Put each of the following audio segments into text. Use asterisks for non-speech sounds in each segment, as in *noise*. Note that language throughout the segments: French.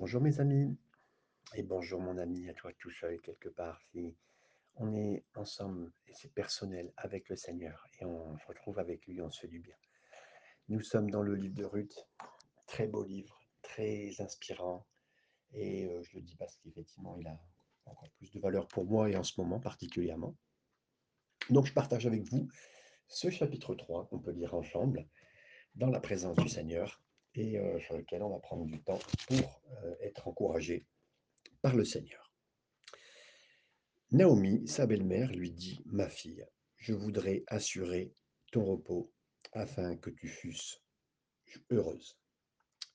Bonjour mes amis et bonjour mon ami à toi tout seul quelque part. Si on est ensemble et c'est personnel avec le Seigneur et on se retrouve avec lui, on se fait du bien. Nous sommes dans le livre de Ruth, très beau livre, très inspirant et euh, je le dis parce qu'effectivement il a encore plus de valeur pour moi et en ce moment particulièrement. Donc je partage avec vous ce chapitre 3 qu'on peut lire ensemble dans la présence du Seigneur et euh, sur lequel on va prendre du temps pour euh, être encouragé par le Seigneur. Naomi, sa belle-mère, lui dit, Ma fille, je voudrais assurer ton repos afin que tu fusses heureuse.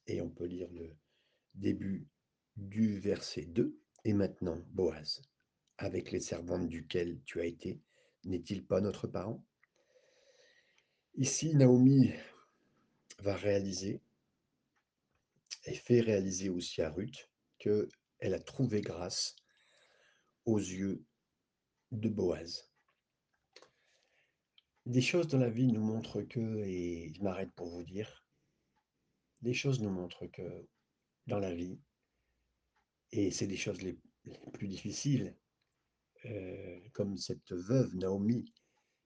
Et on peut lire le début du verset 2. Et maintenant, Boaz, avec les servantes duquel tu as été, n'est-il pas notre parent? Ici, Naomi va réaliser et fait réaliser aussi à Ruth qu'elle a trouvé grâce aux yeux de Boaz. Des choses dans la vie nous montrent que, et je m'arrête pour vous dire, des choses nous montrent que dans la vie, et c'est des choses les, plus difficiles, euh, comme cette veuve Naomi,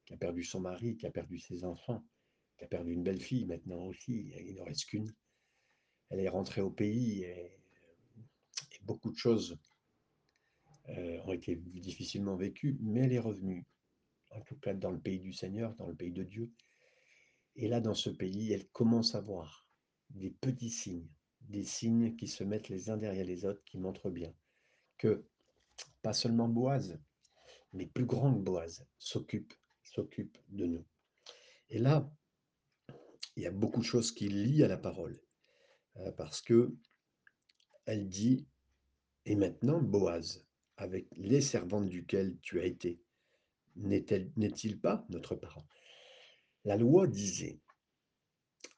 qui a perdu son mari, qui a perdu ses enfants, qui a perdu une belle fille maintenant aussi, il n'en reste qu'une. Elle est rentrée au pays et beaucoup de choses euh, ont été difficilement vécues, mais elle est revenue, en tout cas dans le pays du Seigneur, dans le pays de Dieu. Et là, dans ce pays, elle commence à voir des petits signes, des signes qui se mettent les uns derrière les autres, qui montrent bien que pas seulement Boaz, mais plus grand que Boaz s'occupe, s'occupe de nous. Et là, il y a beaucoup de choses qui lient à la parole, parce que elle dit et maintenant, Boaz, avec les servantes duquel tu as été, n'est-il pas notre parent? La loi disait,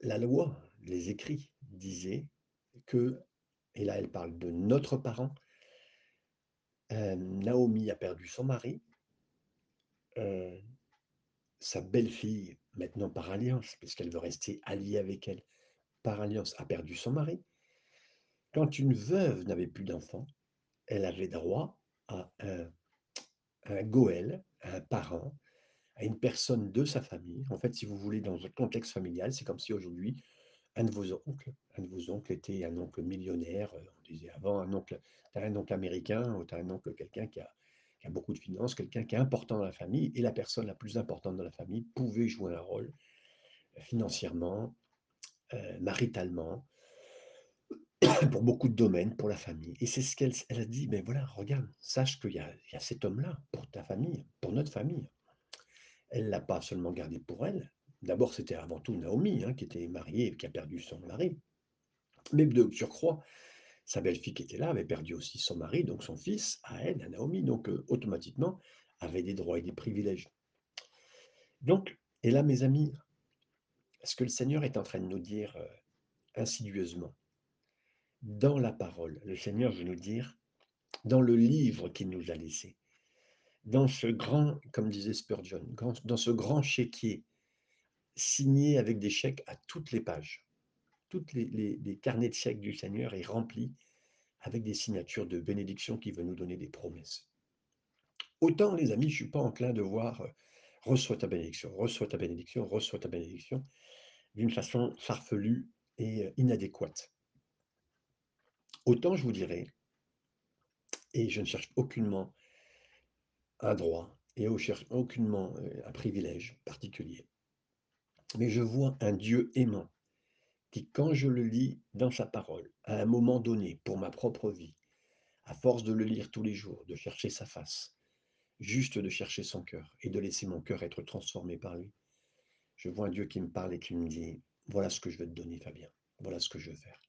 la loi, les écrits disaient que, et là elle parle de notre parent, euh, Naomi a perdu son mari, euh, sa belle-fille, maintenant par alliance, puisqu'elle veut rester alliée avec elle, par alliance, a perdu son mari. Quand une veuve n'avait plus d'enfants, elle avait droit à un, goël, à un parent, à une personne de sa famille. En fait, si vous voulez, dans un contexte familial, c'est comme si aujourd'hui, un de vos oncles, un de vos oncles était un oncle millionnaire, euh, on disait avant un oncle, as un oncle américain, ou as un oncle quelqu'un qui a, beaucoup de finances, quelqu'un qui est important dans la famille, et la personne la plus importante dans la famille pouvait jouer un rôle euh, financièrement, maritalement, *coughs* pour beaucoup de domaines, pour la famille. Et c'est ce qu'elle a dit, mais voilà, regarde, sache qu'il y, a cet homme-là pour ta famille, pour notre famille. Elle ne l'a pas seulement gardé pour elle. D'abord, c'était avant tout Naomi, hein, qui était mariée et qui a perdu son mari. Mais de surcroît, sa belle-fille qui était là avait perdu aussi son mari, donc son fils, à elle, à Naomi, donc euh, automatiquement, avait des droits et des privilèges. Donc, et là, mes amis, ce que le Seigneur est en train de nous dire euh, insidieusement, dans la parole. Le Seigneur veut nous dire, dans le livre qu'il nous a laissé, dans ce grand, comme disait Spurgeon, dans ce grand chéquier signé avec des chèques à toutes les pages. Toutes les, carnets de chèques du Seigneur est rempli avec des signatures de bénédiction qui veut nous donner des promesses. Autant, les amis, je ne suis pas enclin de voir euh, reçois ta bénédiction, reçois ta bénédiction, reçois ta bénédiction d'une façon farfelue et euh, inadéquate. Autant je vous dirais, et je ne cherche aucunement un droit et je cherche aucunement euh, un privilège particulier, mais je vois un Dieu aimant qui, quand je le lis dans sa parole, à un moment donné, pour ma propre vie, à force de le lire tous les jours, de chercher sa face, juste de chercher son cœur et de laisser mon cœur être transformé par lui, je vois un Dieu qui me parle et qui me dit, voilà ce que je veux te donner, Fabien, voilà ce que je veux faire.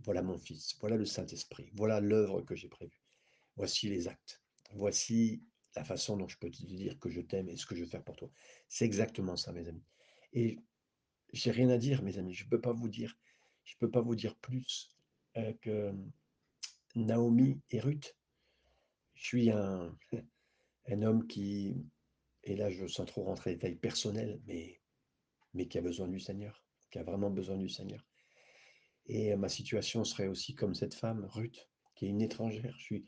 Voilà mon Fils, voilà le Saint-Esprit, voilà l'œuvre que j'ai prévue. Voici les actes, voici la façon dont je peux te dire que je t'aime et ce que je veux faire pour toi. C'est exactement ça, mes amis. Et j'ai rien à dire, mes amis. Je ne peux pas vous dire, je peux pas vous dire plus euh, que Naomi et Ruth. Je suis un, *laughs* homme qui, et là je sens trop rentrer dans les détails personnels, mais, mais qui a besoin du Seigneur, qui a vraiment besoin du Seigneur. Et ma situation serait aussi comme cette femme, Ruth, qui est une étrangère. Je suis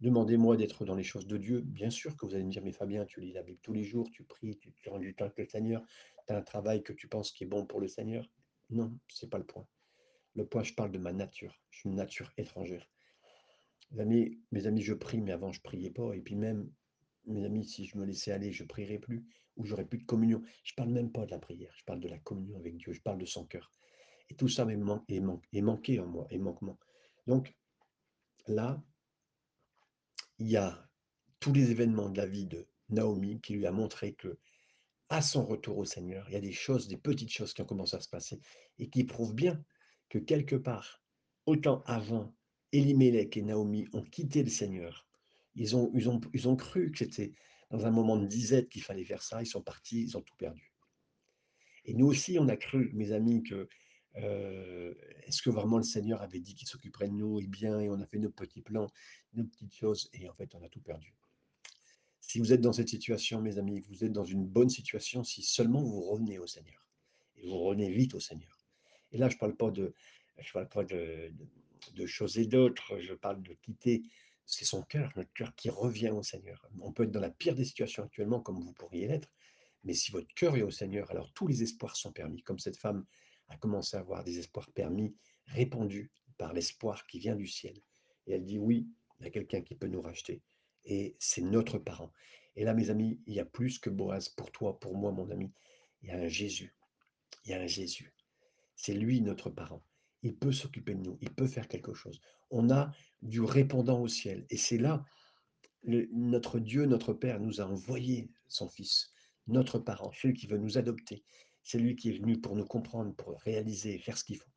Demandez-moi d'être dans les choses de Dieu. Bien sûr que vous allez me dire, mais Fabien, tu lis la Bible tous les jours, tu pries, tu, rends du temps avec le Seigneur, tu as un travail que tu penses qui est bon pour le Seigneur. Non, c'est pas le point. Le point, je parle de ma nature. Je suis une nature étrangère. Mes amis, mes amis, je prie, mais avant, je priais pas. Et puis même, mes amis, si je me laissais aller, je prierais plus, ou j'aurais plus de communion. Je parle même pas de la prière, je parle de la communion avec Dieu, je parle de son cœur. Et tout ça est, est manqué en moi, est manquement. Donc là, il y a tous les événements de la vie de Naomi qui lui a montré que, à son retour au Seigneur, il y a des choses, des petites choses qui ont commencé à se passer et qui prouvent bien que quelque part, autant avant, Elimelech et Naomi ont quitté le Seigneur. Ils ont, ils ont, ils ont cru que c'était dans un moment de disette qu'il fallait faire ça. Ils sont partis, ils ont tout perdu. Et nous aussi, on a cru, mes amis, que euh, est-ce que vraiment le Seigneur avait dit qu'il s'occuperait de nous Et bien, on a fait nos petits plans, nos petites choses, et en fait, on a tout perdu. Si vous êtes dans cette situation, mes amis, vous êtes dans une bonne situation si seulement vous revenez au Seigneur. Et vous revenez vite au Seigneur. Et là, je ne parle pas de, je parle pas de, choses et d'autres, je parle de quitter. C'est son cœur, notre cœur qui revient au Seigneur. On peut être dans la pire des situations actuellement, comme vous pourriez l'être, mais si votre cœur est au Seigneur, alors tous les espoirs sont permis. Comme cette femme a commencé à avoir des espoirs permis, répandus par l'espoir qui vient du ciel. Et elle dit oui, il y a quelqu'un qui peut nous racheter. Et c'est notre parent. Et là, mes amis, il y a plus que Boaz pour toi, pour moi, mon ami. Il y a un Jésus. Il y a un Jésus. C'est lui notre parent. Il peut s'occuper de nous. Il peut faire quelque chose. On a du répondant au ciel. Et c'est là, notre Dieu, notre Père, nous a envoyé son Fils, notre parent, celui qui veut nous adopter. C'est lui qui est venu pour nous comprendre, pour réaliser, faire ce qu'il faut.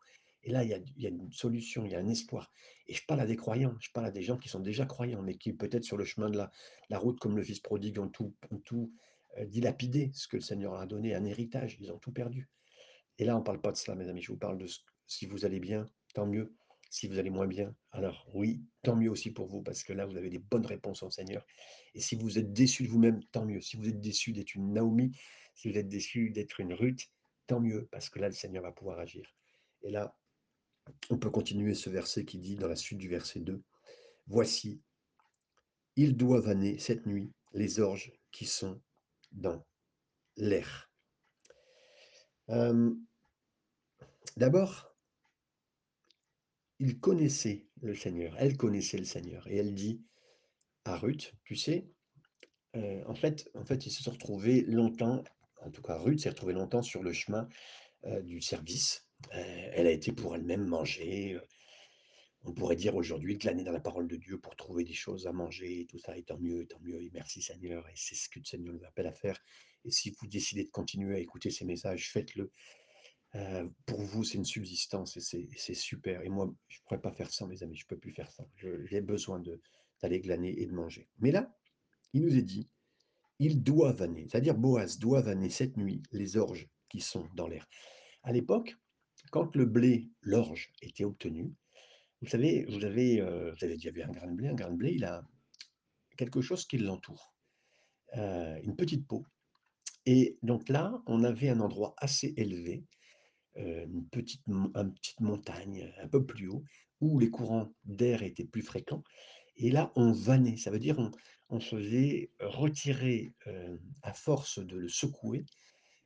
Et là, il y, a, une solution, il y a un espoir. Et je parle à des croyants, je parle à des gens qui sont déjà croyants, mais qui peut-être sur le chemin de la, route, comme le fils prodigue, ont tout, tout euh, dilapidé, ce que le Seigneur a donné, un héritage, ils ont tout perdu. Et là, on ne parle pas de cela, mes amis, je vous parle de ce, si vous allez bien, tant mieux. Si vous allez moins bien, alors oui, tant mieux aussi pour vous, parce que là, vous avez des bonnes réponses au Seigneur. Et si vous êtes déçu de vous-même, tant mieux. Si vous êtes déçu d'être une Naomi, si vous êtes déçu d'être une Ruth, tant mieux, parce que là, le Seigneur va pouvoir agir. Et là, on peut continuer ce verset qui dit dans la suite du verset 2, Voici, ils doivent amener cette nuit les orges qui sont dans l'air. Euh, d'abord, il connaissait le Seigneur, elle connaissait le Seigneur, et elle dit à Ruth, tu sais, euh, en, fait, en fait, ils se sont retrouvés longtemps, en tout cas Ruth s'est retrouvée longtemps sur le chemin euh, du service. Euh, elle a été pour elle-même manger. on pourrait dire aujourd'hui glaner dans la parole de Dieu pour trouver des choses à manger et tout ça, et tant mieux, tant mieux, et merci Seigneur, et c'est ce que le Seigneur nous appelle à faire. Et si vous décidez de continuer à écouter ces messages, faites-le. Pour vous, c'est une subsistance et c'est super. Et moi, je ne pourrais pas faire ça, mes amis, je ne peux plus faire ça. J'ai besoin d'aller glaner et de manger. Mais là, il nous est dit, ils doivent amener, c'est-à-dire Boaz doivent amener cette nuit les orges qui sont dans l'air. À l'époque, quand le blé, l'orge, était obtenu, vous savez, vous avez, euh, vous avez déjà vu un grain de blé, un grain de blé, il a quelque chose qui l'entoure, euh, une petite peau. Et donc là, on avait un endroit assez élevé, une, petite, une petite montagne un peu plus haut, où les courants d'air étaient plus fréquents. Et là, on vannait, ça veut dire on, on faisait retirer à force de le secouer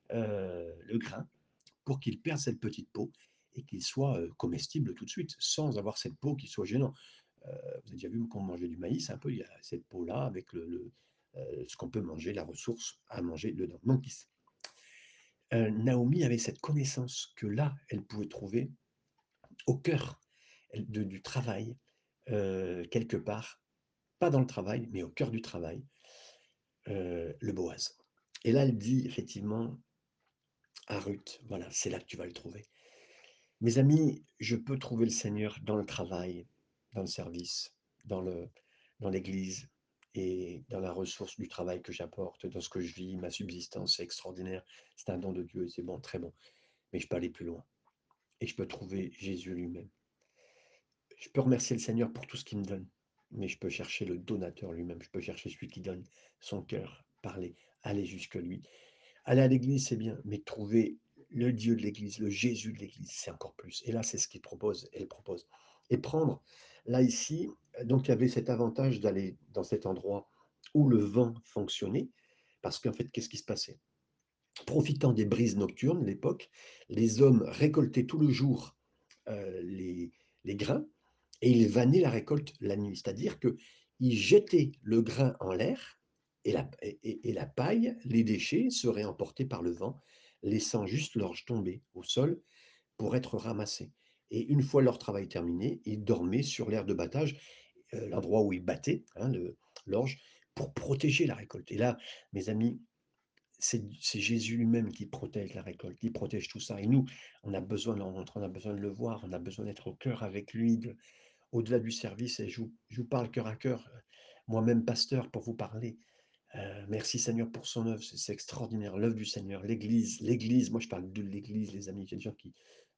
le grain pour qu'il perde cette petite peau et qu'il soit comestible tout de suite, sans avoir cette peau qui soit gênante. vous avez déjà vu quand on mangeait du maïs, un peu, il y a cette peau-là avec le, ce qu'on peut manger, la ressource à manger dedans. Donc, Naomi avait cette connaissance que là, elle pouvait trouver au cœur du travail, quelque part, pas dans le travail, mais au cœur du travail, euh, le Boaz. Et là, elle dit effectivement à Ruth, voilà, c'est là que tu vas le trouver. Mes amis, je peux trouver le Seigneur dans le travail, dans le service, dans dans l'église et dans la ressource du travail que j'apporte, dans ce que je vis, ma subsistance, est extraordinaire. C'est un don de Dieu c'est bon, très bon. Mais je peux aller plus loin. Et je peux trouver Jésus lui-même. Je peux remercier le Seigneur pour tout ce qu'il me donne mais je peux chercher le donateur lui-même, je peux chercher celui qui donne son cœur, parler, aller jusque lui. Aller à l'église, c'est bien, mais trouver le Dieu de l'Église, le Jésus de l'Église, c'est encore plus. Et là, c'est ce qu'il propose, elle propose. Et prendre, là, ici, donc il y avait cet avantage d'aller dans cet endroit où le vent fonctionnait, parce qu'en fait, qu'est-ce qui se passait? Profitant des brises nocturnes, l'époque, les hommes récoltaient tout le jour euh, les, grains et ils vannaient la récolte la nuit. C'est-à-dire qu'ils jetaient le grain en l'air et la, et, et la paille, les déchets seraient emportés par le vent, laissant juste l'orge tomber au sol pour être ramassés. Et une fois leur travail terminé, ils dormaient sur l'aire de battage, euh, l'endroit où ils battaient hein, l'orge, pour protéger la récolte. Et là, mes amis, c'est Jésus lui-même qui protège la récolte, qui protège tout ça. Et nous, on a besoin de on a besoin de le voir, on a besoin d'être au cœur avec lui, au-delà du service. Et je vous, parle cœur à cœur, moi-même pasteur, pour vous parler. Euh, merci Seigneur pour son œuvre, c'est extraordinaire, l'œuvre du Seigneur, l'Église, l'Église, moi je parle de l'Église, les amis, il y a des gens qui,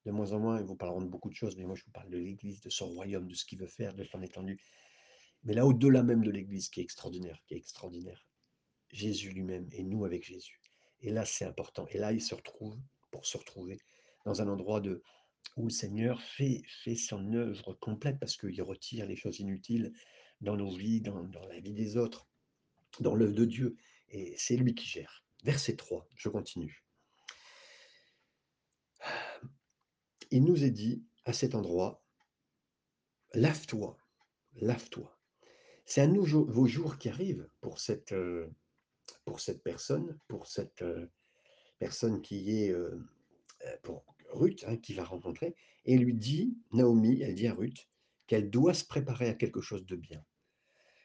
de moins en moins, ils vous parleront de beaucoup de choses, mais moi je vous parle de l'Église, de son royaume, de ce qu'il veut faire, de son étendue. Mais là, au-delà même de l'Église, qui est extraordinaire, qui est extraordinaire, Jésus lui-même et nous avec Jésus. Et là, c'est important. Et là, il se retrouve pour se retrouver dans un endroit de, où le Seigneur fait, son œuvre complète parce qu'il retire les choses inutiles dans nos vies, dans, dans la vie des autres, dans l'œuvre de Dieu. Et c'est lui qui gère. Verset 3, je continue. Il nous est dit à cet endroit, lave-toi, lave-toi. C'est un nouveau jour qui arrive pour cette, euh, pour cette personne, pour cette euh, personne qui est euh, pour Ruth, hein, qui va rencontrer, et lui dit, Naomi, elle dit à Ruth, qu'elle doit se préparer à quelque chose de bien.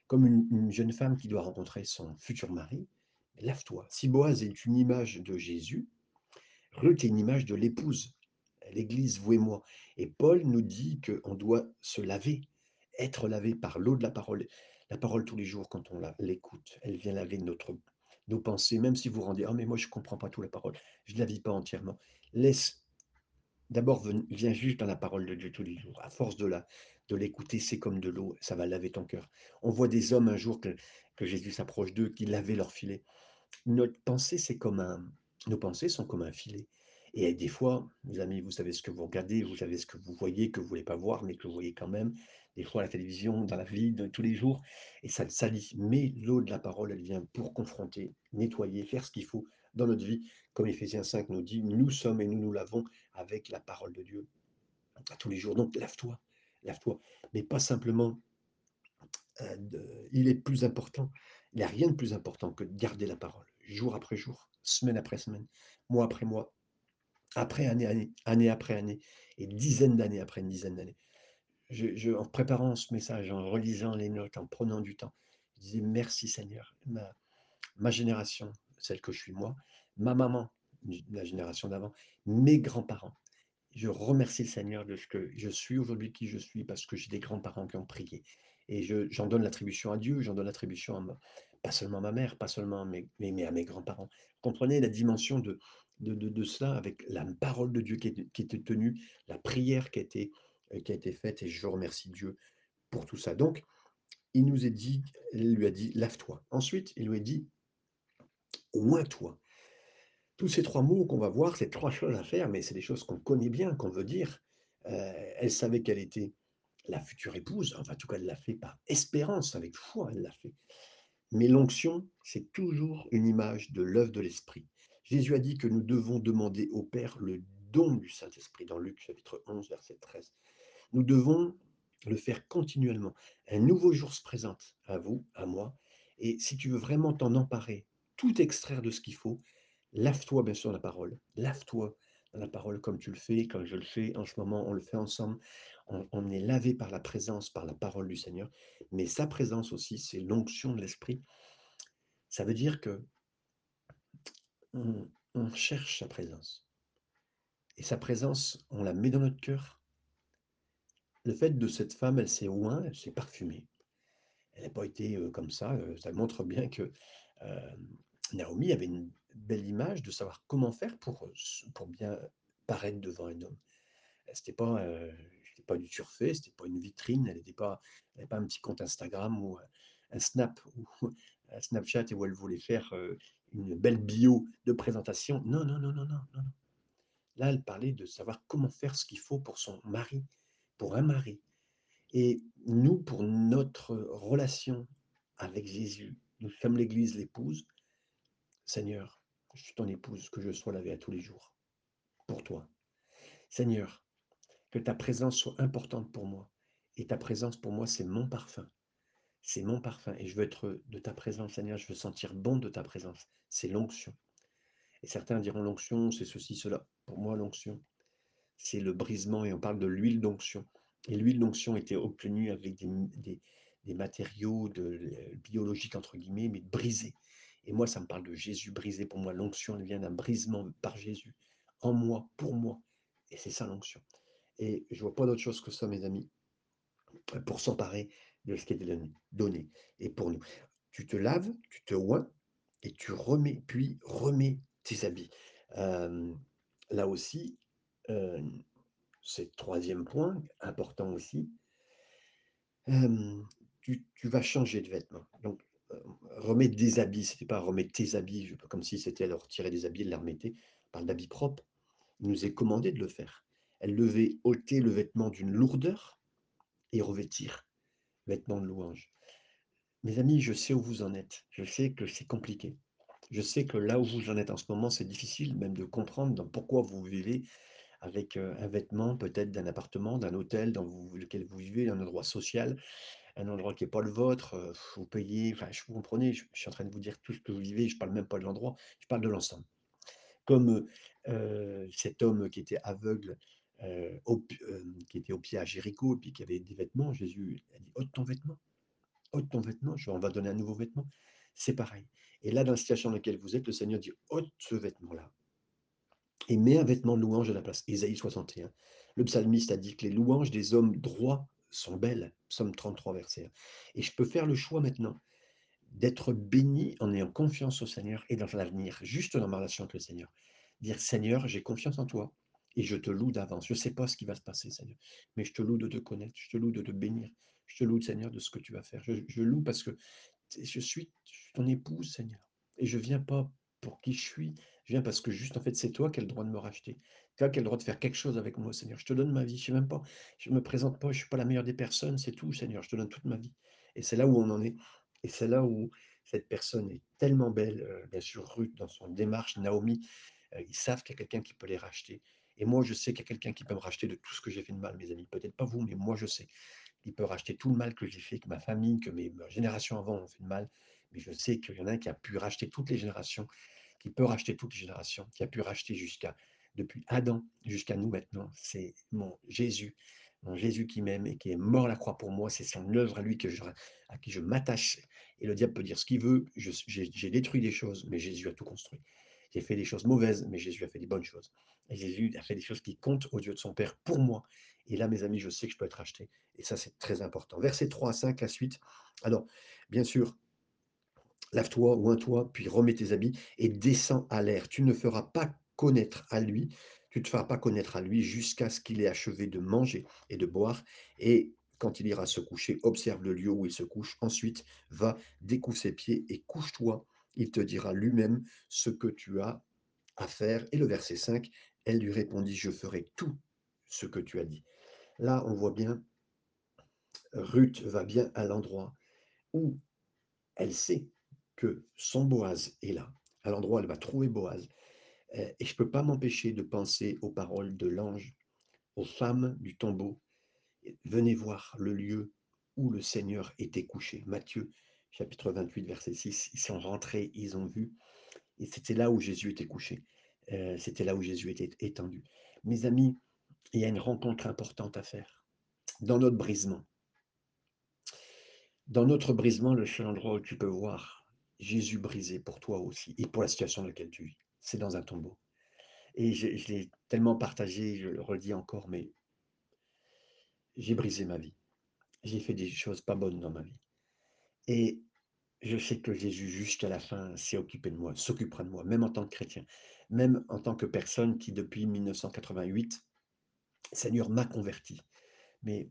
Comme une, une jeune femme qui doit rencontrer son futur mari, lave-toi. Si Boaz est une image de Jésus, Ruth est une image de l'épouse, l'Église, vous et moi. Et Paul nous dit qu'on doit se laver, être lavé par l'eau de la parole. La parole tous les jours, quand on l'écoute, elle vient laver notre nos pensées, même si vous rendez, ah mais moi je ne comprends pas tout la parole, je ne la vis pas entièrement. Laisse, d'abord, viens juste dans la parole de Dieu tous les jours. À force de la, de l'écouter, c'est comme de l'eau, ça va laver ton cœur. On voit des hommes un jour que, que Jésus s'approche d'eux, qui lavaient leur filet. Notre pensée, c'est comme un, nos pensées sont comme un filet. Et des fois, mes amis, vous savez ce que vous regardez, vous savez ce que vous voyez, que vous ne voulez pas voir, mais que vous voyez quand même des fois à la télévision, dans la vie de tous les jours, et ça le salit. Mais l'eau de la parole, elle vient pour confronter, nettoyer, faire ce qu'il faut dans notre vie. Comme Ephésiens 5 nous dit, nous sommes et nous nous lavons avec la parole de Dieu à tous les jours. Donc lave-toi, lave-toi. Mais pas simplement, euh, il est plus important, il n'y a rien de plus important que de garder la parole, jour après jour, semaine après semaine, mois après mois, après année, année, année après année, et dizaines d'années après une dizaine d'années je, en préparant ce message, en relisant les notes, en prenant du temps, je disais merci Seigneur. Ma, ma génération, celle que je suis moi, ma maman, la génération d'avant, mes grands-parents. Je remercie le Seigneur de ce que je suis aujourd'hui qui je suis parce que j'ai des grands-parents qui ont prié. Et j'en donne l'attribution à Dieu, j'en donne l'attribution à pas seulement à ma mère, pas seulement à mes, mais, mais à mes grands-parents. Comprenez la dimension de, de, cela avec la parole de Dieu qui, était tenue, la prière qui a été euh, qui a été faite et je remercie Dieu pour tout ça. Donc, il nous est dit, il lui a dit, lave-toi. Ensuite, il lui a dit, oins-toi. Tous ces trois mots qu'on va voir, c'est trois *laughs* choses à faire, mais c'est des choses qu'on connaît bien, qu'on veut dire. Euh, elle savait qu'elle était la future épouse, enfin, en tout cas, elle l'a fait par espérance, avec foi, elle l'a fait. Mais l'onction, c'est toujours une image de l'œuvre de l'Esprit. Jésus a dit que nous devons demander au Père le don du Saint-Esprit dans Luc chapitre 11, verset 13. Nous devons le faire continuellement. Un nouveau jour se présente à vous, à moi, et si tu veux vraiment t'en emparer, tout extraire de ce qu'il faut, lave-toi bien sûr la parole, lave-toi la parole comme tu le fais, comme je le fais en ce moment, on le fait ensemble. On, on est lavé par la présence, par la parole du Seigneur, mais sa présence aussi, c'est l'onction de l'Esprit. Ça veut dire que on, cherche sa présence. Et sa présence, on la met dans notre cœur, le fait de cette femme, elle s'est oint, elle s'est parfumée. Elle n'a pas été comme ça. ça montre bien que Naomi avait une belle image de savoir comment faire pour, pour bien paraître devant un homme. C'était pas, euh, pas du surfait, c'était pas une vitrine, elle n'avait pas, pas un petit compte Instagram ou un Snap ou *laughs* un Snapchat où elle voulait faire une belle bio de présentation. Non, non, non, non, non, non. Là, elle parlait de savoir comment faire ce qu'il faut pour son mari, pour un mari. Et nous, pour notre relation avec Jésus, nous sommes l'Église, l'épouse. Seigneur, je suis ton épouse, que je sois lavé à tous les jours, pour toi. Seigneur, que ta présence soit importante pour moi. Et ta présence pour moi, c'est mon parfum. C'est mon parfum. Et je veux être de ta présence, Seigneur. Je veux sentir bon de ta présence. C'est l'onction. Et certains diront l'onction, c'est ceci, cela. Pour moi, l'onction, c'est le brisement. Et on parle de l'huile d'onction. Et l'huile d'onction était obtenue avec des, matériaux de, biologiques, entre guillemets, mais brisés. Et moi, ça me parle de Jésus brisé. Pour moi, l'onction, elle vient d'un brisement par Jésus, en moi, pour moi. Et c'est ça l'onction. Et je vois pas d'autre chose que ça, mes amis, pour s'emparer de ce qui est donné. Et pour nous, tu te laves, tu te oins, et tu remets, puis remets tes habits. là aussi, c'est le troisième point, important aussi, tu, vas changer de vêtements. Donc, remets des habits, c'était pas remettre tes habits, comme si c'était leur tirer des habits les remettre. On parle d'habits propres. Il nous est commandé de le faire. Elle devait ôter le vêtement d'une lourdeur et revêtir vêtement de louange. Mes amis, je sais où vous en êtes. Je sais que c'est compliqué. Je sais que là où vous en êtes en ce moment, c'est difficile même de comprendre pourquoi vous vivez avec un vêtement peut-être d'un appartement, d'un hôtel dans lequel vous vivez, un endroit social, un endroit qui n'est pas le vôtre, vous payez, enfin, vous comprenez, je, suis en train de vous dire tout ce que vous vivez, je ne parle même pas de l'endroit, je parle de l'ensemble. Comme cet homme qui était aveugle, au, qui était au pied à Jéricho, puis qui avait des vêtements, Jésus a dit, ôte ton vêtement, ôte ton vêtement, on va donner un nouveau vêtement. C'est pareil. Et là, dans la situation dans laquelle vous êtes, le Seigneur dit, ôte ce vêtement-là, et met un vêtement de louange à la place. Ésaïe 61. Le psalmiste a dit que les louanges des hommes droits sont belles. Psaume 33, verset 1. Et je peux faire le choix maintenant d'être béni en ayant confiance au Seigneur et dans l'avenir, juste dans ma relation avec le Seigneur. Dire Seigneur, j'ai confiance en toi et je te loue d'avance. Je ne sais pas ce qui va se passer, Seigneur, mais je te loue de te connaître, je te loue de te bénir, je te loue, Seigneur, de ce que tu vas faire. Je, loue parce que je suis ton épouse, Seigneur, et je viens pas pour qui je suis, je viens parce que juste, en fait, c'est toi qui as le droit de me racheter. Toi qui as le droit de faire quelque chose avec moi, Seigneur. Je te donne ma vie. Je ne même pas, je ne me présente pas, je ne suis pas la meilleure des personnes, c'est tout, Seigneur. Je te donne toute ma vie. Et c'est là où on en est. Et c'est là où cette personne est tellement belle, euh, bien sûr, Ruth, dans son démarche, Naomi, euh, ils savent qu'il y a quelqu'un qui peut les racheter. Et moi, je sais qu'il y a quelqu'un qui peut me racheter de tout ce que j'ai fait de mal, mes amis. Peut-être pas vous, mais moi, je sais. Il peut racheter tout le mal que j'ai fait, que ma famille, que mes générations avant ont fait de mal. Mais je sais qu'il y en a un qui a pu racheter toutes les générations qui peut racheter toutes les générations, qui a pu racheter jusqu'à depuis Adam jusqu'à nous maintenant. C'est mon Jésus, mon Jésus qui m'aime et qui est mort à la croix pour moi. C'est son œuvre à lui que à qui je m'attache. Et le diable peut dire ce qu'il veut. J'ai détruit des choses, mais Jésus a tout construit. J'ai fait des choses mauvaises, mais Jésus a fait des bonnes choses. Jésus a fait des choses qui comptent aux yeux de son Père pour moi. Et là, mes amis, je sais que je peux être racheté. Et ça, c'est très important. Verset 3 à 5, la suite. Alors, bien sûr, lave-toi, oins-toi, puis remets tes habits et descends à l'air. Tu ne feras pas connaître à lui, tu ne te feras pas connaître à lui jusqu'à ce qu'il ait achevé de manger et de boire. Et quand il ira se coucher, observe le lieu où il se couche. Ensuite, va, découvre ses pieds et couche-toi. Il te dira lui-même ce que tu as à faire. Et le verset 5, elle lui répondit, je ferai tout ce que tu as dit. Là, on voit bien, Ruth va bien à l'endroit où elle sait que son Boaz est là, à l'endroit où elle va trouver Boaz. Euh, et je ne peux pas m'empêcher de penser aux paroles de l'ange, aux femmes du tombeau. Venez voir le lieu où le Seigneur était couché. Matthieu chapitre 28, verset 6. Ils sont rentrés, ils ont vu. Et c'était là où Jésus était couché. Euh, c'était là où Jésus était étendu. Mes amis, il y a une rencontre importante à faire. Dans notre brisement. Dans notre brisement, le seul endroit où tu peux voir Jésus brisé pour toi aussi et pour la situation dans laquelle tu vis. C'est dans un tombeau. Et je, l'ai tellement partagé, je le redis encore, mais j'ai brisé ma vie. J'ai fait des choses pas bonnes dans ma vie. Et je sais que Jésus, jusqu'à la fin, s'est occupé de moi, s'occupera de moi, même en tant que chrétien, même en tant que personne qui, depuis 1988, Seigneur m'a converti. Mais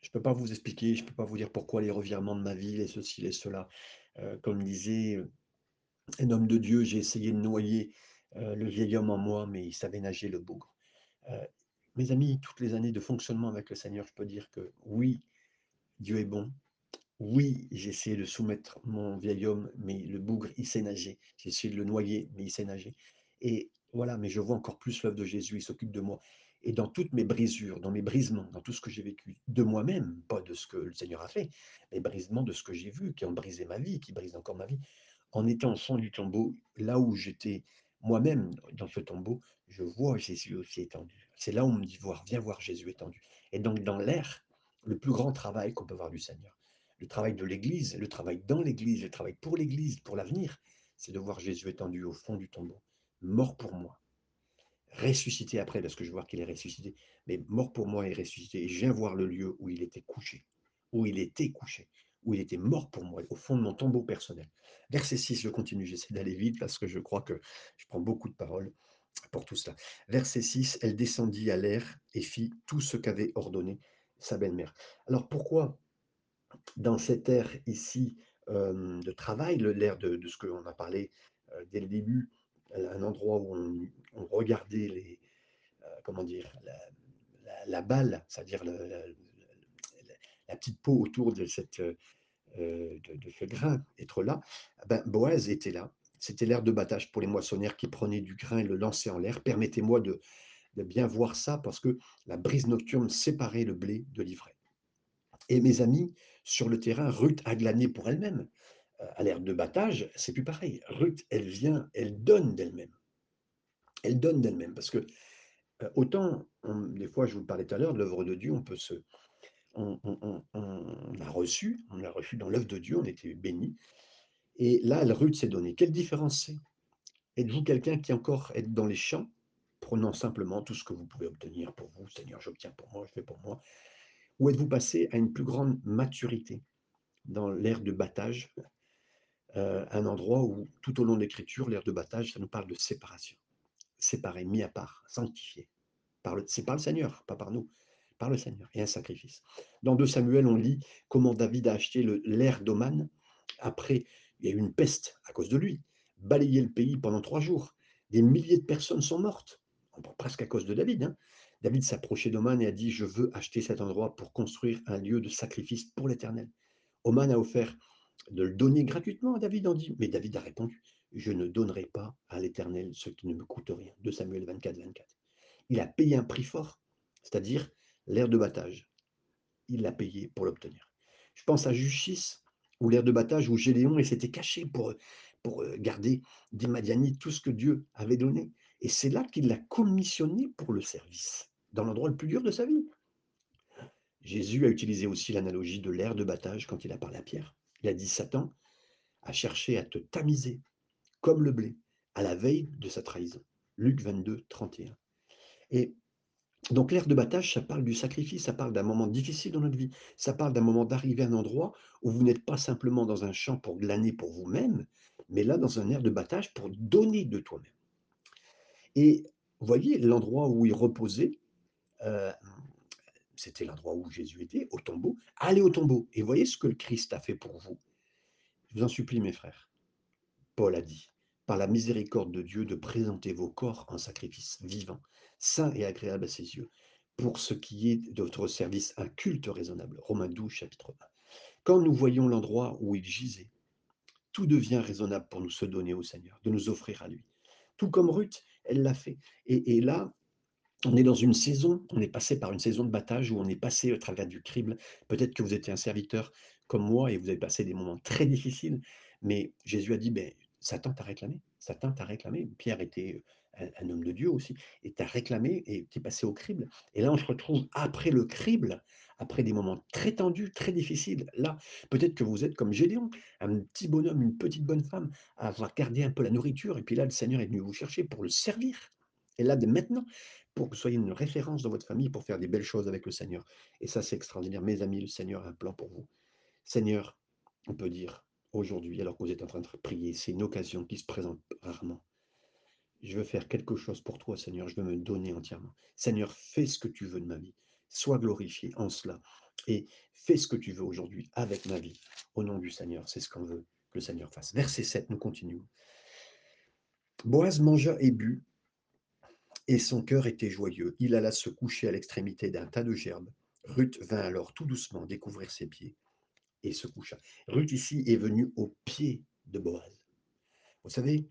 je ne peux pas vous expliquer, je ne peux pas vous dire pourquoi les revirements de ma vie, les ceci, les cela. Euh, comme disait euh, un homme de Dieu, j'ai essayé de noyer euh, le vieil homme en moi, mais il savait nager le bougre. Mes amis, toutes les années de fonctionnement avec le Seigneur, je peux dire que oui, Dieu est bon. Oui, j'ai essayé de soumettre mon vieil homme, mais le bougre, il sait nager. J'ai essayé de le noyer, mais il sait nager. Et voilà, mais je vois encore plus l'œuvre de Jésus, il s'occupe de moi. Et dans toutes mes brisures, dans mes brisements, dans tout ce que j'ai vécu, de moi-même, pas de ce que le Seigneur a fait, mais brisements de ce que j'ai vu, qui ont brisé ma vie, qui brisent encore ma vie. En étant au fond du tombeau, là où j'étais moi-même dans ce tombeau, je vois Jésus aussi étendu. C'est là où on me dit voir, viens voir Jésus étendu. Et donc dans l'air, le plus grand travail qu'on peut voir du Seigneur, le travail de l'Église, le travail dans l'Église, le travail pour l'Église, pour l'avenir, c'est de voir Jésus étendu au fond du tombeau, mort pour moi, ressuscité après, parce que je vois qu'il est ressuscité, mais mort pour moi et ressuscité. Et je viens voir le lieu où il était couché, où il était couché, où il était mort pour moi, au fond de mon tombeau personnel. Verset 6, je continue, j'essaie d'aller vite parce que je crois que je prends beaucoup de paroles pour tout cela. Verset 6, elle descendit à l'air et fit tout ce qu'avait ordonné sa belle-mère. Alors pourquoi dans cette ère ici de travail, l'ère de, de, ce qu'on a parlé dès le début, un endroit où on, regardait les, comment dire, la, balle, c'est-à-dire la, petite peau autour de, cette, de, ce grain, être là, ben, Boaz était là. C'était l'ère de battage pour les moissonnières qui prenaient du grain et le lançaient en l'air. Permettez-moi de, de bien voir ça parce que la brise nocturne séparait le blé de l'ivraie. Et mes amis, sur le terrain, Ruth a glané pour elle-même. À l'ère de battage, c'est plus pareil. Ruth, elle vient, elle donne d'elle-même. Elle donne d'elle-même. Parce que autant, on, des fois, je vous parlais tout à l'heure de l'œuvre de Dieu, on peut se. On a reçu, on a reçu dans l'œuvre de Dieu, on était béni. Et là, Ruth s'est donnée. Quelle différence c'est? Êtes-vous quelqu'un qui encore est dans les champs, prenant simplement tout ce que vous pouvez obtenir pour vous Seigneur, j'obtiens pour moi, je fais pour moi ou êtes-vous passé à une plus grande maturité dans l'ère de battage, euh, un endroit où, tout au long de l'écriture, l'ère de battage, ça nous parle de séparation. Séparé, mis à part, sanctifié. C'est par le Seigneur, pas par nous, par le Seigneur, et un sacrifice. Dans 2 Samuel, on lit comment David a acheté l'ère d'Oman. Après, il y a eu une peste à cause de lui, balayé le pays pendant trois jours. Des milliers de personnes sont mortes, presque à cause de David. Hein. David s'approchait d'Oman et a dit, je veux acheter cet endroit pour construire un lieu de sacrifice pour l'Éternel. Oman a offert de le donner gratuitement à David. En mais David a répondu, je ne donnerai pas à l'Éternel ce qui ne me coûte rien. De Samuel 24, 24. Il a payé un prix fort, c'est-à-dire l'air de battage. Il l'a payé pour l'obtenir. Je pense à Justice, ou l'air de battage où Gédéon s'était caché pour, pour euh, garder des Madianites tout ce que Dieu avait donné. Et c'est là qu'il l'a commissionné pour le service, dans l'endroit le plus dur de sa vie. Jésus a utilisé aussi l'analogie de l'air de battage quand il a parlé à Pierre. Il a dit Satan a cherché à te tamiser comme le blé à la veille de sa trahison. Luc 22, 31. Et donc l'air de battage, ça parle du sacrifice, ça parle d'un moment difficile dans notre vie, ça parle d'un moment d'arriver à un endroit où vous n'êtes pas simplement dans un champ pour glaner pour vous-même, mais là dans un air de battage pour donner de toi-même. Et voyez l'endroit où il reposait, euh, c'était l'endroit où Jésus était, au tombeau. Allez au tombeau et voyez ce que le Christ a fait pour vous. Je vous en supplie, mes frères. Paul a dit, par la miséricorde de Dieu, de présenter vos corps en sacrifice vivant, saint et agréable à ses yeux, pour ce qui est de votre service un culte raisonnable. Romains 12, chapitre 1. Quand nous voyons l'endroit où il gisait, tout devient raisonnable pour nous se donner au Seigneur, de nous offrir à lui. Tout comme Ruth, elle l'a fait. Et, et, là, on est dans une saison, on est passé par une saison de battage où on est passé au travers du crible. Peut-être que vous étiez un serviteur comme moi et vous avez passé des moments très difficiles, mais Jésus a dit, ben, Satan t'a réclamé, Satan t'a réclamé. Pierre était un, un, homme de Dieu aussi, et t'a réclamé et t'es passé au crible. Et là, on se retrouve après le crible, après des moments très tendus, très difficiles. Là, peut-être que vous êtes comme Gédéon, un petit bonhomme, une petite bonne femme, à avoir gardé un peu la nourriture, et puis là, le Seigneur est venu vous chercher pour le servir. Et là, dès maintenant, pour que vous soyez une référence dans votre famille, pour faire des belles choses avec le Seigneur. Et ça, c'est extraordinaire. Mes amis, le Seigneur a un plan pour vous. Seigneur, on peut dire aujourd'hui, alors que vous êtes en train de prier, c'est une occasion qui se présente rarement. Je veux faire quelque chose pour toi, Seigneur. Je veux me donner entièrement. Seigneur, fais ce que tu veux de ma vie. Sois glorifié en cela. Et fais ce que tu veux aujourd'hui avec ma vie. Au nom du Seigneur, c'est ce qu'on veut que le Seigneur fasse. Verset 7, nous continuons. Boaz mangea et but et son cœur était joyeux. Il alla se coucher à l'extrémité d'un tas de gerbes. Ruth vint alors tout doucement découvrir ses pieds et se coucha. Ruth ici est venue au pied de Boaz. Vous savez,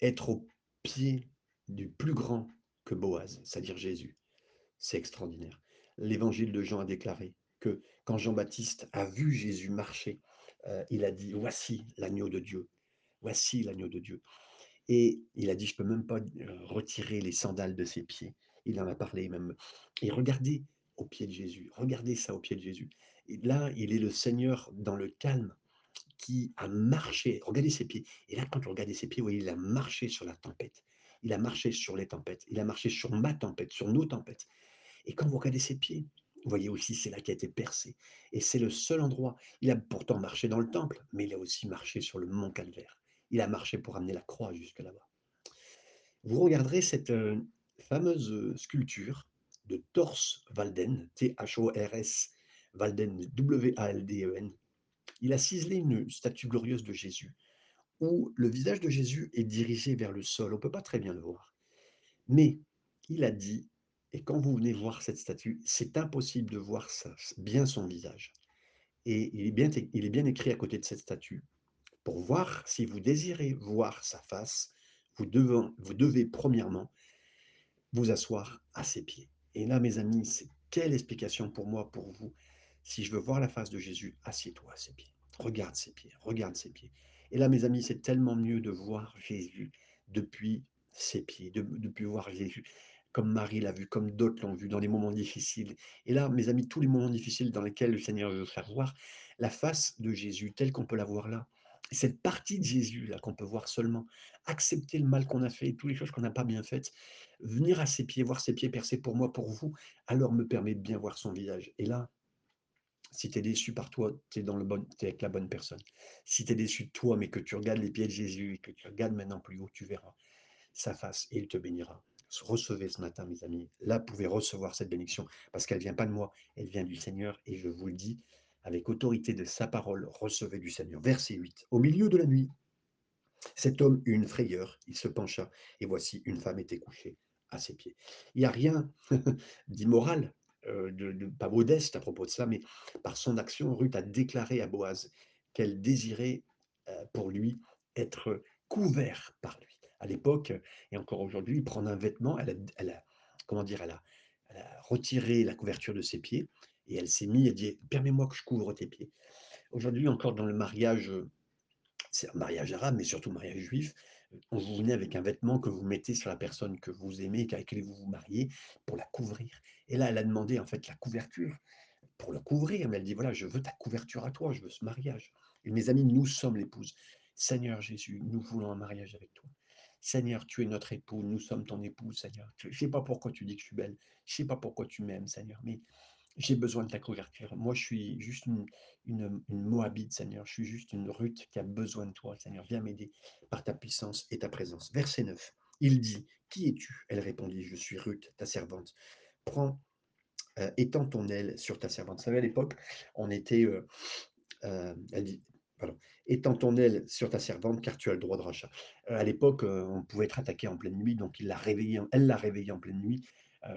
être au pied du plus grand que Boaz, c'est-à-dire Jésus, c'est extraordinaire. L'évangile de Jean a déclaré que quand Jean-Baptiste a vu Jésus marcher, euh, il a dit, voici l'agneau de Dieu, voici l'agneau de Dieu. Et il a dit, je peux même pas euh, retirer les sandales de ses pieds. Il en a parlé même. Et regardez au pied de Jésus, regardez ça au pied de Jésus. Et là, il est le Seigneur dans le calme qui a marché. Regardez ses pieds. Et là, quand vous regardez ses pieds, vous voyez, il a marché sur la tempête. Il a marché sur les tempêtes. Il a marché sur ma tempête, sur nos tempêtes. Et quand vous regardez ses pieds, vous voyez aussi, c'est là qui a été percé. Et c'est le seul endroit. Il a pourtant marché dans le temple, mais il a aussi marché sur le mont Calvaire. Il a marché pour amener la croix jusque là-bas. Vous regarderez cette euh, fameuse euh, sculpture de Thors Walden, T-H-O-R-S, Walden, W-A-L-D-E-N. Il a ciselé une statue glorieuse de Jésus, où le visage de Jésus est dirigé vers le sol. On ne peut pas très bien le voir. Mais il a dit, et quand vous venez voir cette statue, c'est impossible de voir bien son visage. Et il est bien écrit à côté de cette statue, pour voir si vous désirez voir sa face, vous devez, vous devez premièrement vous asseoir à ses pieds. Et là, mes amis, c'est quelle explication pour moi, pour vous Si je veux voir la face de Jésus, assieds-toi à ses pieds. Regarde ses pieds, regarde ses pieds. Et là, mes amis, c'est tellement mieux de voir Jésus depuis ses pieds, de, de voir Jésus comme Marie l'a vu, comme d'autres l'ont vu dans les moments difficiles. Et là, mes amis, tous les moments difficiles dans lesquels le Seigneur veut faire voir la face de Jésus telle qu'on peut la voir là. Cette partie de Jésus là qu'on peut voir seulement, accepter le mal qu'on a fait, toutes les choses qu'on n'a pas bien faites, venir à ses pieds, voir ses pieds percés pour moi, pour vous, alors me permet de bien voir son visage. Et là, si tu es déçu par toi, tu es, bon, avec la bonne personne. Si tu es déçu de toi, mais que tu regardes les pieds de Jésus et que tu regardes maintenant plus haut, tu verras sa face et il te bénira. Recevez ce matin, mes amis. Là, vous pouvez recevoir cette bénédiction parce qu'elle ne vient pas de moi, elle vient du Seigneur. Et je vous le dis, avec autorité de sa parole, recevez du Seigneur. Verset 8. Au milieu de la nuit, cet homme eut une frayeur, il se pencha, et voici, une femme était couchée à ses pieds. Il n'y a rien *laughs* d'immoral, euh, pas modeste à propos de cela, mais par son action, Ruth a déclaré à Boaz qu'elle désirait euh, pour lui être couvert par lui. À l'époque, et encore aujourd'hui, prendre un vêtement, elle a, comment dire, elle a, retiré la couverture de ses pieds et elle s'est mise, à dire Permets-moi que je couvre tes pieds. Aujourd'hui, encore dans le mariage, c'est un mariage arabe, mais surtout mariage juif, on vous venez avec un vêtement que vous mettez sur la personne que vous aimez, avec laquelle vous vous mariez, pour la couvrir. Et là, elle a demandé en fait la couverture pour le couvrir, mais elle dit voilà, je veux ta couverture à toi, je veux ce mariage. Et mes amis, nous sommes l'épouse. Seigneur Jésus, nous voulons un mariage avec toi. Seigneur, tu es notre époux, nous sommes ton époux, Seigneur. Je ne sais pas pourquoi tu dis que je suis belle, je ne sais pas pourquoi tu m'aimes, Seigneur, mais j'ai besoin de ta couverture. Moi, je suis juste une, Moabite, Seigneur. Je suis juste une Ruth qui a besoin de toi, Seigneur. Viens m'aider par ta puissance et ta présence. Verset 9. Il dit Qui es-tu? Elle répondit Je suis Ruth, ta servante. Prends, euh, étends ton aile sur ta servante. Vous savez, à l'époque, on était. Euh, euh, elle dit Pardon. Étends ton aile sur ta servante, car tu as le droit de rachat. à l'époque, on pouvait être attaqué en pleine nuit, donc il l'a réveillé, elle l'a réveillé en pleine nuit.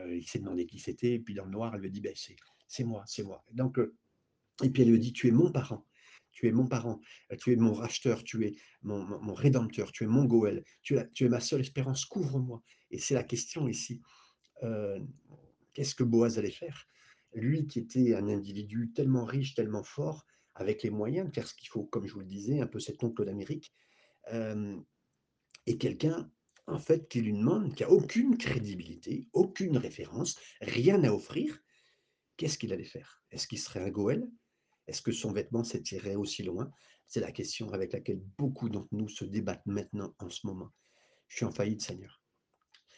Il s'est demandé qui c'était, puis dans le noir, elle lui dit ben, c'est moi, c'est moi. Donc, euh, et puis elle lui dit, tu es mon parent, tu es mon parent, euh, tu es mon racheteur, tu es mon, rédempteur, tu es mon Goël, tu es, tu es ma seule espérance, couvre-moi. Et c'est la question ici. Euh, qu'est-ce que Boaz allait faire? Lui qui était un individu tellement riche, tellement fort, avec les moyens de faire ce qu'il faut, comme je vous le disais, un peu cet oncle d'Amérique, et quelqu'un en fait qui lui demande, qui a aucune crédibilité, aucune référence, rien à offrir, qu'est-ce qu'il allait faire? Est-ce qu'il serait un Goël? Est-ce que son vêtement s'étirerait aussi loin? C'est la question avec laquelle beaucoup d'entre nous se débattent maintenant, en ce moment. Je suis en faillite, Seigneur.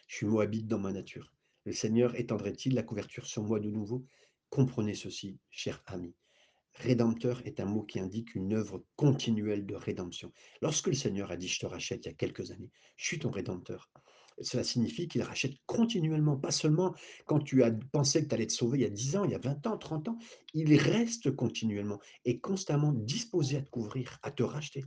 Je suis moabite dans ma nature. Le Seigneur étendrait-il la couverture sur moi de nouveau? Comprenez ceci, cher ami. Rédempteur est un mot qui indique une œuvre continuelle de rédemption. Lorsque le Seigneur a dit Je te rachète il y a quelques années, je suis ton rédempteur, cela signifie qu'il rachète continuellement, pas seulement quand tu as pensé que tu allais te sauver il y a 10 ans, il y a 20 ans, 30 ans, il reste continuellement et constamment disposé à te couvrir, à te racheter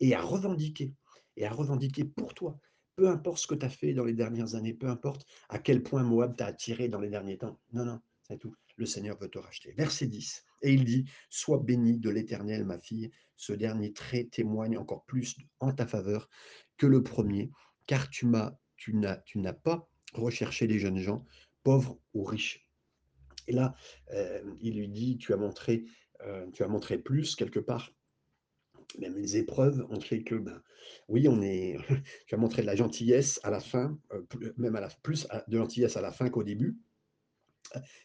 et à revendiquer, et à revendiquer pour toi, peu importe ce que tu as fait dans les dernières années, peu importe à quel point Moab t'a attiré dans les derniers temps. Non, non, c'est tout. Le Seigneur veut te racheter. Verset 10. Et il dit, Sois bénie de l'Éternel, ma fille. Ce dernier trait témoigne encore plus en ta faveur que le premier, car tu m'as, tu n'as, tu n'as pas recherché les jeunes gens, pauvres ou riches. Et là, euh, il lui dit, tu as montré, euh, tu as montré plus quelque part même les épreuves ont fait que, ben, oui, on est *laughs* tu as montré de la gentillesse à la fin, plus même à la plus de gentillesse à la fin qu'au début.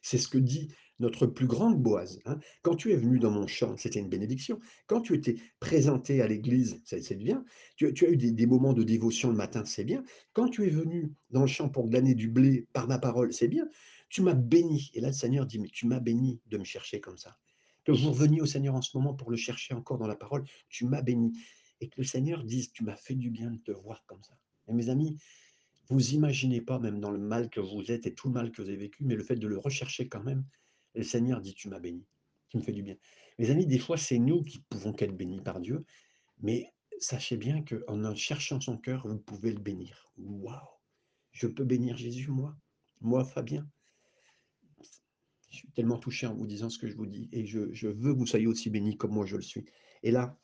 C'est ce que dit notre plus grande Boaz, hein. Quand tu es venu dans mon champ, c'était une bénédiction. Quand tu étais présenté à l'église, c'est bien. Tu tu as eu des des moments de dévotion le matin, c'est bien. Quand tu es venu dans le champ pour glaner du blé par ma parole, c'est bien. Tu m'as béni et là, le Seigneur dit: «Mais tu m'as béni de me chercher comme ça». Que vous reveniez au Seigneur en ce moment pour le chercher encore dans la parole, tu m'as béni. Et que le Seigneur dise, tu m'as fait du bien de te voir comme ça. Et mes amis, vous imaginez pas, même dans le mal que vous êtes et tout le mal que vous avez vécu, mais le fait de le rechercher quand même, le Seigneur dit, tu m'as béni, tu me fais du bien. Mes amis, des fois, c'est nous qui pouvons qu'être bénis par Dieu, mais sachez bien qu'en cherchant son cœur, vous pouvez le bénir. Waouh! Je peux bénir Jésus, moi? Moi, Fabien? Je suis tellement touché en vous disant ce que je vous dis et je, je veux que vous soyez aussi bénis comme moi je le suis. Et là,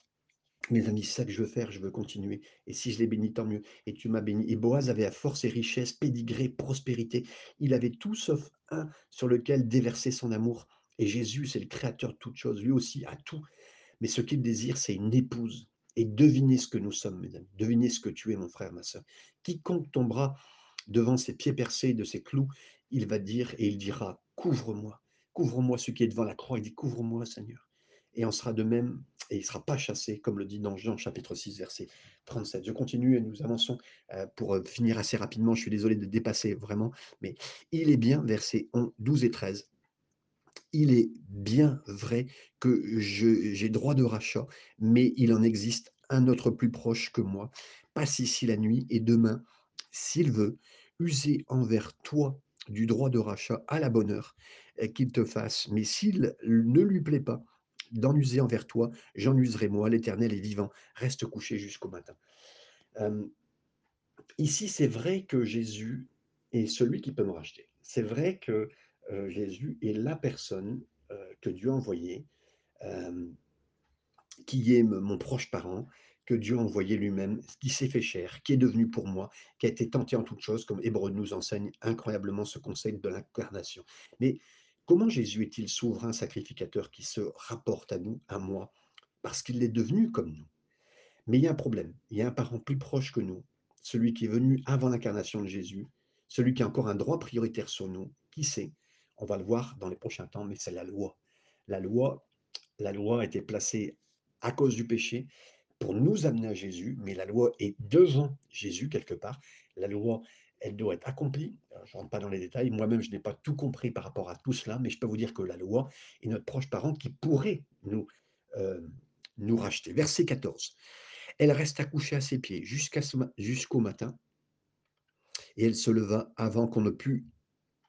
mes amis, c'est ça que je veux faire, je veux continuer. Et si je l'ai béni, tant mieux. Et tu m'as béni. Et Boaz avait à force et richesse, pédigré, prospérité. Il avait tout sauf un sur lequel déverser son amour. Et Jésus, c'est le créateur de toutes choses. Lui aussi a tout. Mais ce qu'il désire, c'est une épouse. Et devinez ce que nous sommes, mes amis. Devinez ce que tu es, mon frère, ma soeur. Quiconque tombera devant ses pieds percés de ses clous, il va dire et il dira Couvre-moi, couvre-moi ce qui est devant la croix. Il dit Couvre-moi, Seigneur. Et sera de même, et il ne sera pas chassé, comme le dit dans Jean chapitre 6, verset 37. Je continue et nous avançons euh, pour euh, finir assez rapidement. Je suis désolé de dépasser vraiment, mais il est bien, versets 12 et 13 il est bien vrai que j'ai droit de rachat, mais il en existe un autre plus proche que moi. Passe ici la nuit et demain, s'il veut, user envers toi du droit de rachat à la bonne heure euh, qu'il te fasse. Mais s'il ne lui plaît pas d'en user envers toi, j'en userai moi, l'Éternel est vivant. Reste couché jusqu'au matin. Ici, c'est vrai que Jésus est celui qui peut me racheter. C'est vrai que Jésus est la personne que Dieu a envoyée, qui est mon proche parent, que Dieu a envoyé lui-même, qui s'est fait chair, qui est devenu pour moi, qui a été tenté en toutes choses, comme Hébreu nous enseigne incroyablement ce conseil de l'incarnation. Mais comment Jésus est-il souverain sacrificateur qui se rapporte à nous, à moi, parce qu'il est devenu comme nous? Mais il y a un problème, il y a un parent plus proche que nous, celui qui est venu avant l'incarnation de Jésus, celui qui a encore un droit prioritaire sur nous, qui sait? On va le voir dans les prochains temps, mais c'est la loi. La loi, la loi a été placée à cause du péché, pour nous amener à Jésus, mais la loi est devant Jésus quelque part. La loi, elle doit être accomplie. Je ne rentre pas dans les détails. Moi-même, je n'ai pas tout compris par rapport à tout cela, mais je peux vous dire que la loi est notre proche parent qui pourrait nous, euh, nous racheter. Verset 14. Elle reste accouchée à ses pieds jusqu'au matin, et elle se leva avant qu'on ne pût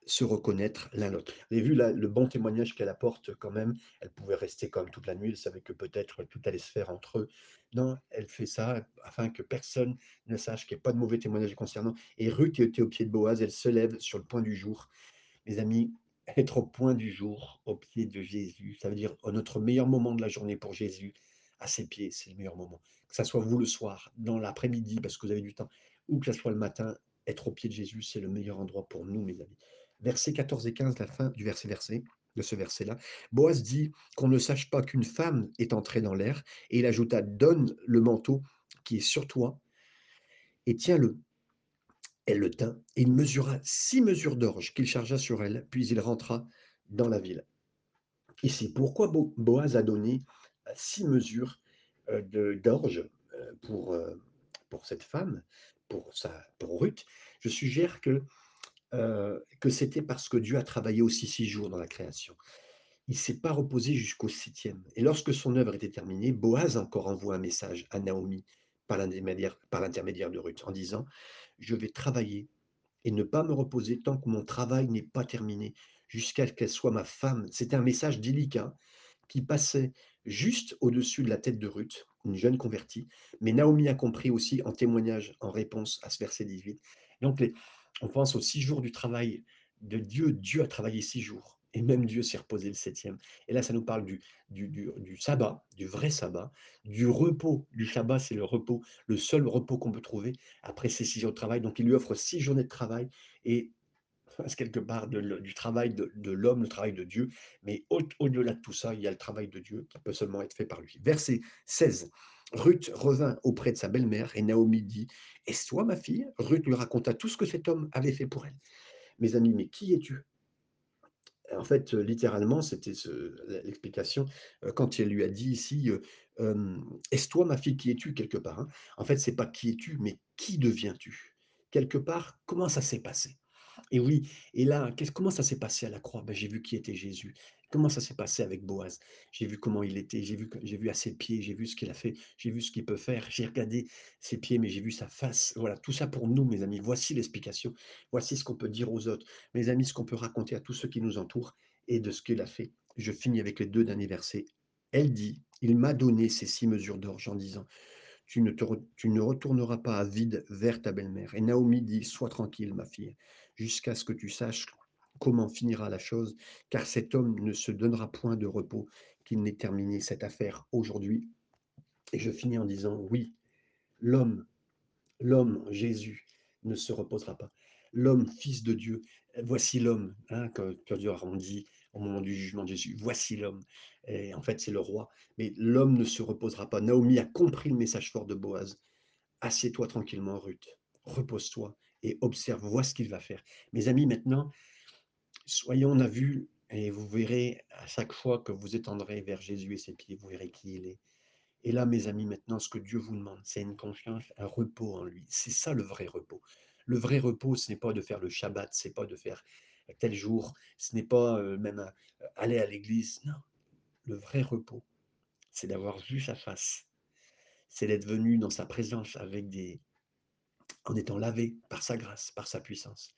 se reconnaître l'un l'autre. Vous avez vu le bon témoignage qu'elle apporte quand même. Elle pouvait rester comme toute la nuit, elle savait que peut-être tout allait se faire entre eux. Non, elle fait ça afin que personne ne sache qu'il n'y ait pas de mauvais témoignage concernant. Et Ruth était au pied de Boaz, elle se lève sur le point du jour. Mes amis, être au point du jour, au pied de Jésus, ça veut dire notre meilleur moment de la journée pour Jésus, à ses pieds, c'est le meilleur moment. Que ce soit vous le soir, dans l'après-midi, parce que vous avez du temps, ou que ce soit le matin, être au pied de Jésus, c'est le meilleur endroit pour nous, mes amis versets 14 et 15, la fin du verset versé, de ce verset-là. Boaz dit qu'on ne sache pas qu'une femme est entrée dans l'air, et il ajouta Donne le manteau qui est sur toi et tiens-le. Elle le tint, et il mesura six mesures d'orge qu'il chargea sur elle, puis il rentra dans la ville. Ici, pourquoi Boaz a donné euh, six mesures euh, d'orge euh, pour, pour cette femme, pour, sa, pour Ruth Je suggère que euh, que c'était parce que Dieu a travaillé aussi six jours dans la création. Il ne s'est pas reposé jusqu'au septième. Et lorsque son œuvre était terminée, Boaz encore envoie un message à Naomi par l'intermédiaire de Ruth en disant, je vais travailler et ne pas me reposer tant que mon travail n'est pas terminé, jusqu'à ce qu'elle soit ma femme. C'était un message délicat qui passait juste au-dessus de la tête de Ruth une jeune convertie, mais Naomi a compris aussi en témoignage, en réponse à ce verset 18. Donc les on pense aux 6 jours du travail de Dieu. Dieu a travaillé 6 jours et même Dieu s'est reposé le septième. Et là, ça nous parle du sabbat, du vrai sabbat, du repos. Du sabbat, c'est le repos, le seul repos qu'on peut trouver après ces 6 jours de travail. Donc il lui offre 6 journées de travail et *laughs* quelque part du travail de de l'homme, le travail de Dieu, mais au au-delà de tout ça, il y a le travail de Dieu qui peut seulement être fait par lui. Verset 16. Ruth revint auprès de sa belle-mère et Naomi dit: «Est-ce toi ma fille?» Ruth lui raconta tout ce que cet homme avait fait pour elle. Mes amis, mais qui es-tu? En fait, heu, littéralement, c'était l'explication, heu, quand elle lui a dit ici, heu, hem: «Est-ce toi ma fille? Qui es-tu?» quelque part, hein. En fait, c'est pas qui es-tu, mais qui deviens-tu? Quelque part, comment ça s'est passé? Et oui, et là, comment ça s'est passé à la croix? Ben, j'ai vu qui était Jésus. Comment ça s'est passé avec Boaz? J'ai vu comment il était, j'ai vu j'ai vu à ses pieds, j'ai vu ce qu'il a fait, j'ai vu ce qu'il peut faire, j'ai regardé ses pieds, mais j'ai vu sa face. Voilà, tout ça pour nous, mes amis. Voici l'explication. Voici ce qu'on peut dire aux autres. Mes amis, ce qu'on peut raconter à tous ceux qui nous entourent et de ce qu'il a fait. Je finis avec les 2 derniers versets. Elle dit: «Il m'a donné ces 6 mesures d'orge en disant: tu ne, te tu ne retourneras pas à vide vers ta belle-mère. Et Naomi dit, Sois tranquille, ma fille, jusqu'à ce que tu saches comment finira la chose, car cet homme ne se donnera point de repos qu'il n'ait terminé cette affaire aujourd'hui. Et je finis en disant, oui, l'homme, l'homme, Jésus, ne se reposera pas. L'homme, fils de Dieu, voici l'homme, hein, que, a dit au moment du jugement de Jésus, voici l'homme. Et en fait, c'est le roi. Mais l'homme ne se reposera pas. Naomi a compris le message fort de Boaz. Assieds-toi tranquillement, Ruth. Repose-toi et observe, vois ce qu'il va faire. Mes amis, maintenant, soyons, on a vu, et vous verrez à chaque fois que vous étendrez vers Jésus et ses pieds, vous verrez qui il est. Et là, mes amis, maintenant, ce que Dieu vous demande, c'est une confiance, un repos en lui. C'est ça le vrai repos. Le vrai repos, ce n'est pas de faire le Shabbat, c'est pas de faire tel jour, ce n'est pas euh, même euh, aller à l'église. Non, le vrai repos, c'est d'avoir vu sa face, c'est d'être venu dans sa présence avec des, en étant lavé par sa grâce, par sa puissance,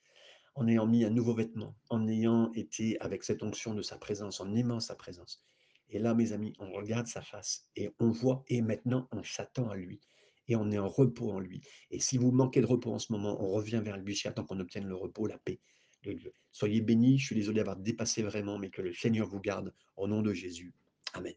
en ayant mis un nouveau vêtement, en ayant été avec cette onction de sa présence, en aimant sa présence. Et là, mes amis, on regarde sa face et on voit, et maintenant on s'attend à lui. Et on est en repos en lui. Et si vous manquez de repos en ce moment, on revient vers lui temps qu'on obtienne le repos, la paix de Dieu. Soyez bénis, je suis désolé d'avoir dépassé vraiment, mais que le Seigneur vous garde au nom de Jésus. Amen.